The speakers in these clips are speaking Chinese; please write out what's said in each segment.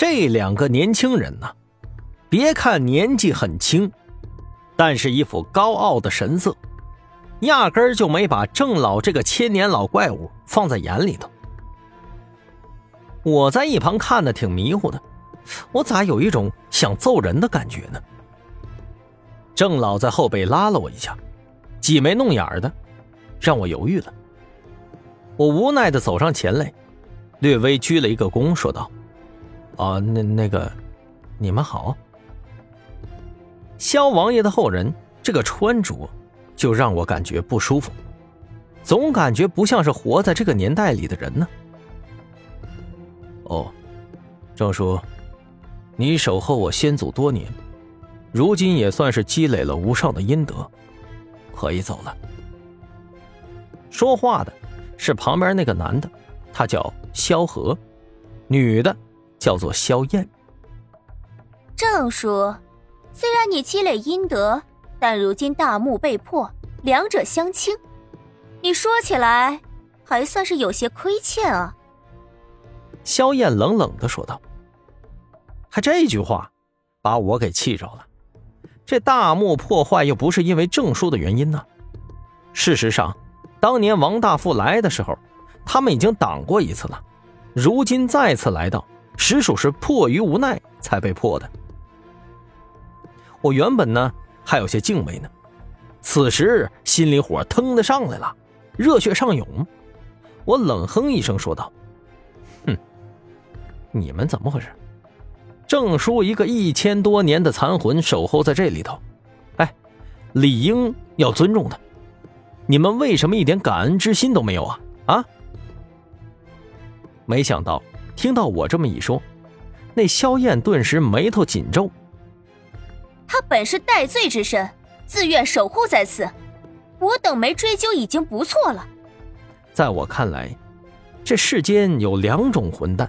这两个年轻人呢，别看年纪很轻，但是一副高傲的神色，压根儿就没把郑老这个千年老怪物放在眼里头。我在一旁看的挺迷糊的，我咋有一种想揍人的感觉呢？郑老在后背拉了我一下，挤眉弄眼的，让我犹豫了。我无奈的走上前来，略微鞠了一个躬，说道。啊，那那个，你们好。萧王爷的后人，这个穿着就让我感觉不舒服，总感觉不像是活在这个年代里的人呢。哦，郑叔，你守候我先祖多年，如今也算是积累了无上的阴德，可以走了。说话的是旁边那个男的，他叫萧何，女的。叫做萧燕。郑叔，虽然你积累阴德，但如今大墓被破，两者相倾，你说起来还算是有些亏欠啊。萧燕冷冷的说道：“还这句话，把我给气着了。这大墓破坏又不是因为郑叔的原因呢。事实上，当年王大富来的时候，他们已经挡过一次了，如今再次来到。”实属是迫于无奈才被迫的。我原本呢还有些敬畏呢，此时心里火腾的上来了，热血上涌。我冷哼一声说道：“哼，你们怎么回事？郑叔一个一千多年的残魂守候在这里头，哎，理应要尊重他。你们为什么一点感恩之心都没有啊？啊？没想到。”听到我这么一说，那萧燕顿时眉头紧皱。他本是戴罪之身，自愿守护在此，我等没追究已经不错了。在我看来，这世间有两种混蛋，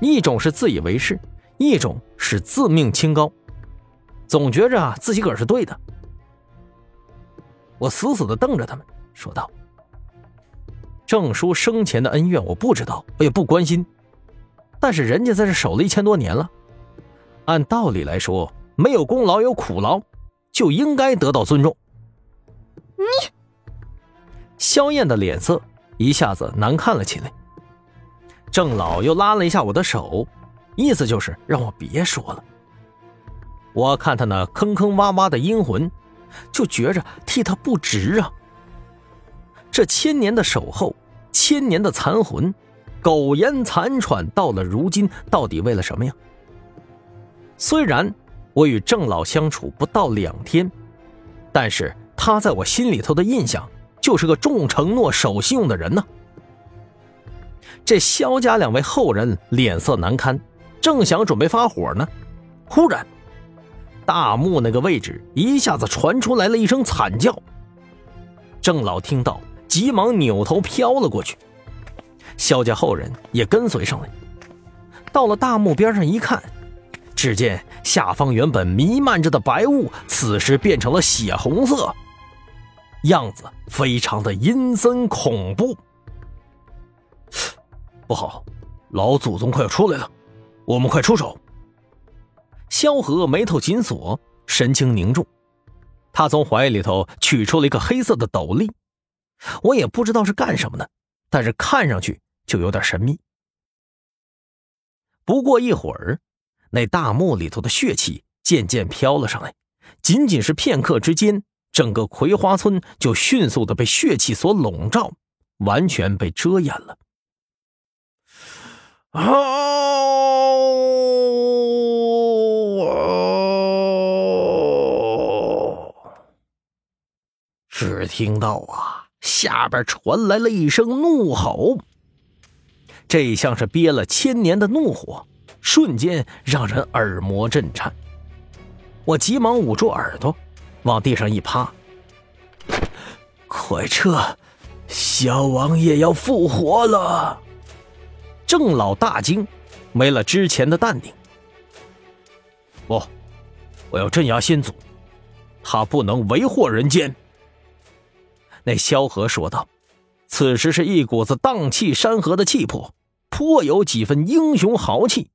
一种是自以为是，一种是自命清高，总觉着自己个儿是对的。我死死的瞪着他们，说道：“郑叔生前的恩怨我不知道，我也不关心。”但是人家在这守了一千多年了，按道理来说，没有功劳有苦劳，就应该得到尊重。你，萧燕的脸色一下子难看了起来。郑老又拉了一下我的手，意思就是让我别说了。我看他那坑坑洼洼的阴魂，就觉着替他不值啊。这千年的守候，千年的残魂。苟延残喘到了如今，到底为了什么呀？虽然我与郑老相处不到两天，但是他在我心里头的印象就是个重承诺、守信用的人呢。这萧家两位后人脸色难堪，正想准备发火呢，忽然，大墓那个位置一下子传出来了一声惨叫。郑老听到，急忙扭头飘了过去。萧家后人也跟随上来，到了大墓边上一看，只见下方原本弥漫着的白雾，此时变成了血红色，样子非常的阴森恐怖。不好，老祖宗快要出来了，我们快出手！萧何眉头紧锁，神情凝重，他从怀里头取出了一个黑色的斗笠，我也不知道是干什么的。但是看上去就有点神秘。不过一会儿，那大墓里头的血气渐渐飘了上来，仅仅是片刻之间，整个葵花村就迅速的被血气所笼罩，完全被遮掩了。哦，只听到啊。下边传来了一声怒吼，这像是憋了千年的怒火，瞬间让人耳膜震颤。我急忙捂住耳朵，往地上一趴：“快撤！小王爷要复活了！”郑老大惊，没了之前的淡定。不，我要镇压先祖，他不能为祸人间。那萧何说道：“此时是一股子荡气山河的气魄，颇有几分英雄豪气。